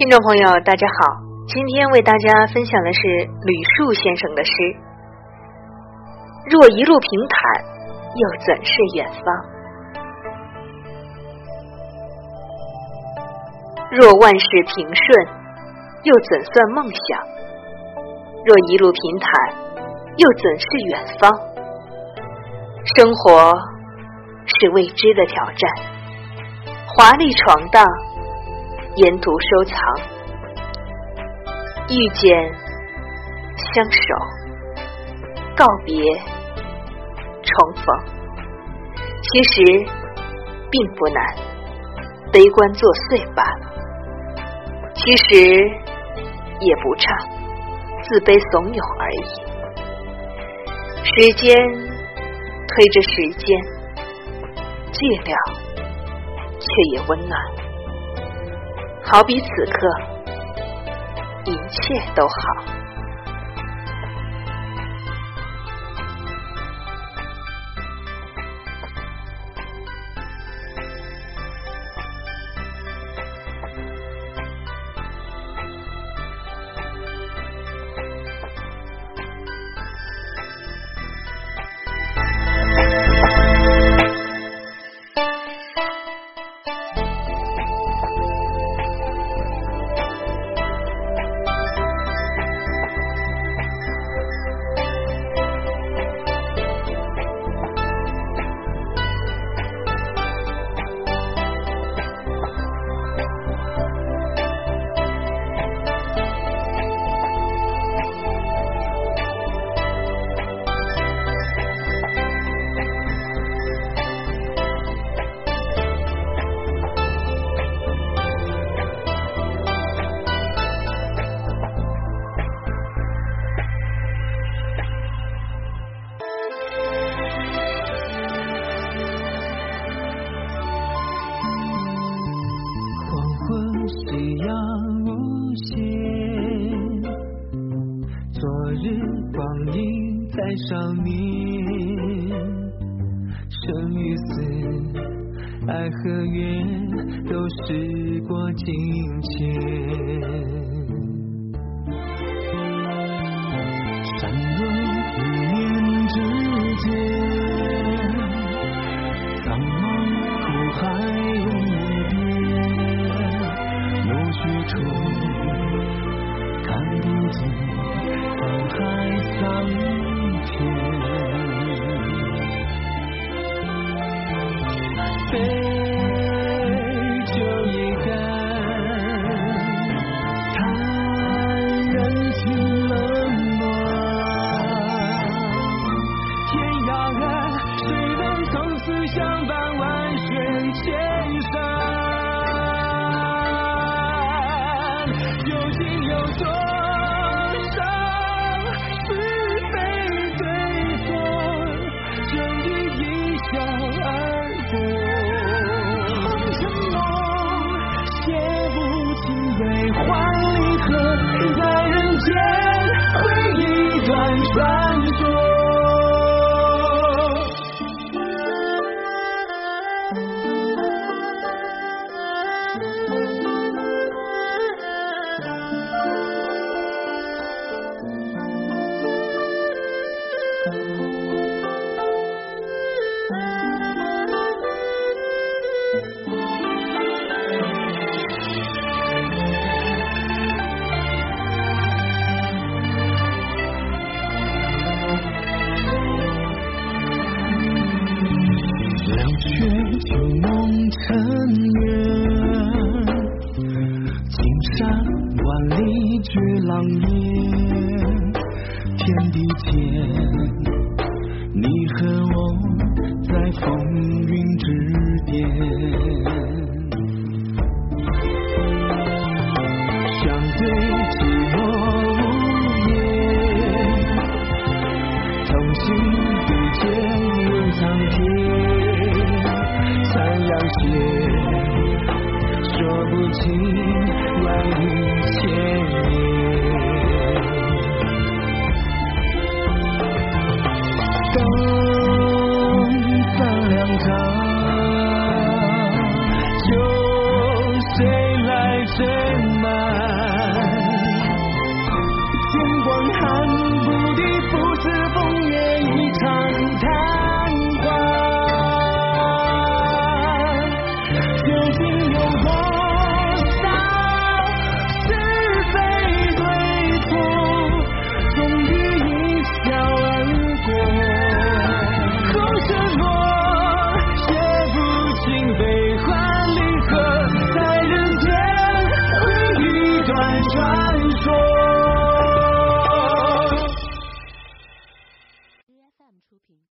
听众朋友，大家好，今天为大家分享的是吕树先生的诗：若一路平坦，又怎是远方？若万事平顺，又怎算梦想？若一路平坦，又怎是远方？生活是未知的挑战，华丽闯荡。沿途收藏，遇见，相守，告别，重逢，其实并不难，悲观作祟罢了。其实也不差，自卑怂恿而已。时间推着时间，寂寥却也温暖。好比此刻，一切都好。在少年，生与死，爱和怨，都时过境迁。相伴万水千山。究竟有多少是非对错正以一笑而过。红尘梦写不尽悲欢离合在人间回一段传。万里绝狼烟，天地间，你和我在风云之巅，相对寂寞无言，同心比肩问苍天，残阳斜，说不清是，风月。